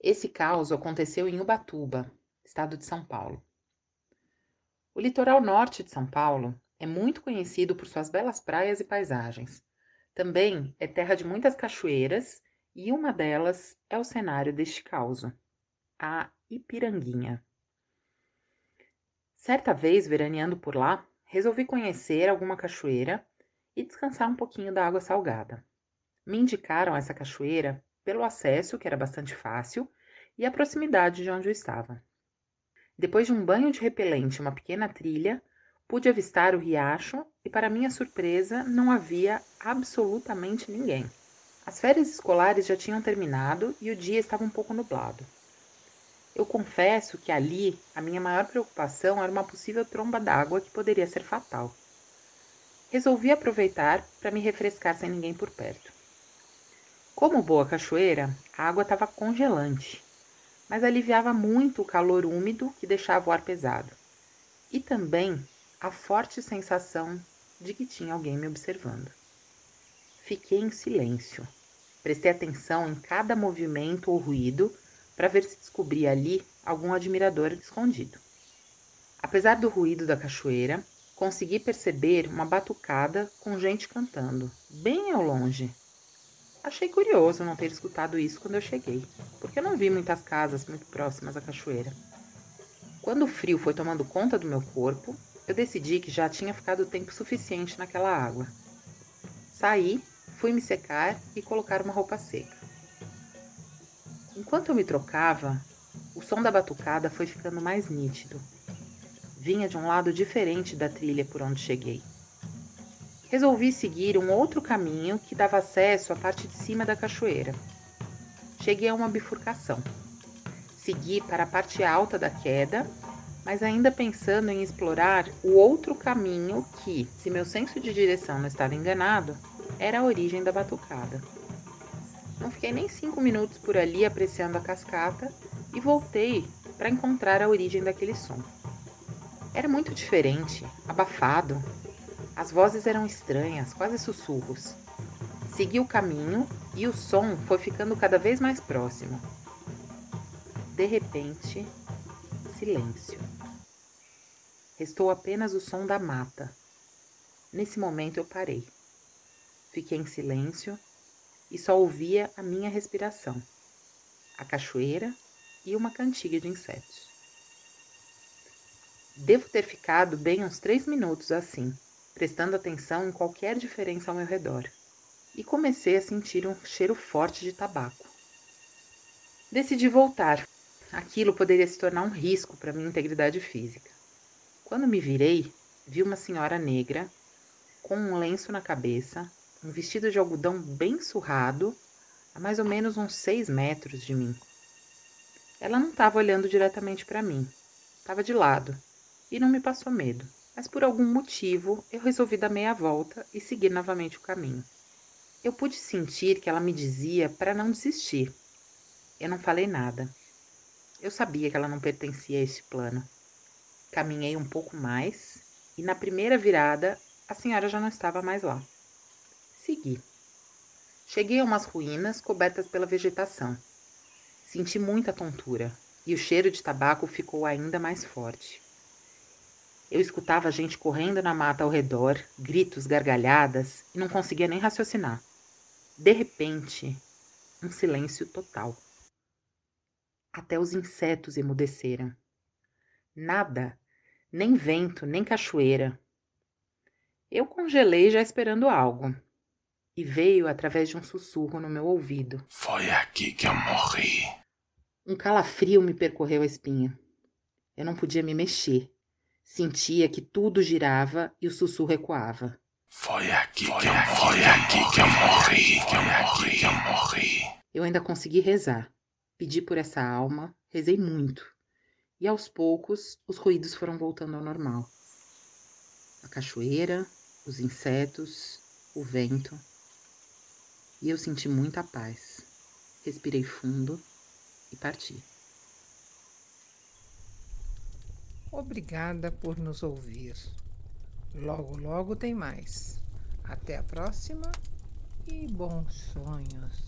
Esse caos aconteceu em Ubatuba, estado de São Paulo. O litoral norte de São Paulo é muito conhecido por suas belas praias e paisagens. Também é terra de muitas cachoeiras e uma delas é o cenário deste caos, a Ipiranguinha. Certa vez, veraneando por lá, resolvi conhecer alguma cachoeira e descansar um pouquinho da água salgada. Me indicaram essa cachoeira pelo acesso, que era bastante fácil, e a proximidade de onde eu estava. Depois de um banho de repelente e uma pequena trilha, pude avistar o riacho e, para minha surpresa, não havia absolutamente ninguém. As férias escolares já tinham terminado e o dia estava um pouco nublado. Eu confesso que ali a minha maior preocupação era uma possível tromba d'água que poderia ser fatal. Resolvi aproveitar para me refrescar sem ninguém por perto. Como boa cachoeira, a água estava congelante mas aliviava muito o calor úmido que deixava o ar pesado. E também a forte sensação de que tinha alguém me observando. Fiquei em silêncio. Prestei atenção em cada movimento ou ruído para ver se descobria ali algum admirador escondido. Apesar do ruído da cachoeira, consegui perceber uma batucada com gente cantando, bem ao longe, Achei curioso não ter escutado isso quando eu cheguei, porque eu não vi muitas casas muito próximas à cachoeira. Quando o frio foi tomando conta do meu corpo, eu decidi que já tinha ficado tempo suficiente naquela água. Saí, fui me secar e colocar uma roupa seca. Enquanto eu me trocava, o som da batucada foi ficando mais nítido. Vinha de um lado diferente da trilha por onde cheguei resolvi seguir um outro caminho que dava acesso à parte de cima da cachoeira. Cheguei a uma bifurcação. Segui para a parte alta da queda, mas ainda pensando em explorar o outro caminho que, se meu senso de direção não estava enganado, era a origem da batucada. Não fiquei nem cinco minutos por ali apreciando a cascata e voltei para encontrar a origem daquele som. Era muito diferente, abafado, as vozes eram estranhas, quase sussurros. Segui o caminho e o som foi ficando cada vez mais próximo. De repente, silêncio. Restou apenas o som da mata. Nesse momento eu parei. Fiquei em silêncio e só ouvia a minha respiração, a cachoeira e uma cantiga de insetos. Devo ter ficado bem uns três minutos assim prestando atenção em qualquer diferença ao meu redor, e comecei a sentir um cheiro forte de tabaco. Decidi voltar. Aquilo poderia se tornar um risco para minha integridade física. Quando me virei, vi uma senhora negra com um lenço na cabeça, um vestido de algodão bem surrado, a mais ou menos uns seis metros de mim. Ela não estava olhando diretamente para mim, estava de lado e não me passou medo mas por algum motivo eu resolvi dar meia volta e seguir novamente o caminho. Eu pude sentir que ela me dizia para não desistir. Eu não falei nada. Eu sabia que ela não pertencia a este plano. Caminhei um pouco mais e na primeira virada a senhora já não estava mais lá. Segui. Cheguei a umas ruínas cobertas pela vegetação. Senti muita tontura e o cheiro de tabaco ficou ainda mais forte. Eu escutava gente correndo na mata ao redor, gritos, gargalhadas, e não conseguia nem raciocinar. De repente, um silêncio total. Até os insetos emudeceram. Nada, nem vento, nem cachoeira. Eu congelei já esperando algo. E veio através de um sussurro no meu ouvido. Foi aqui que eu morri. Um calafrio me percorreu a espinha. Eu não podia me mexer. Sentia que tudo girava e o sussurro ecoava. Foi aqui foi que eu morri. Foi aqui que eu morri. Foi aqui que eu morri. Eu ainda consegui rezar. Pedi por essa alma, rezei muito. E aos poucos, os ruídos foram voltando ao normal. A cachoeira, os insetos, o vento. E eu senti muita paz. Respirei fundo e parti. Obrigada por nos ouvir. Logo, logo tem mais. Até a próxima e bons sonhos.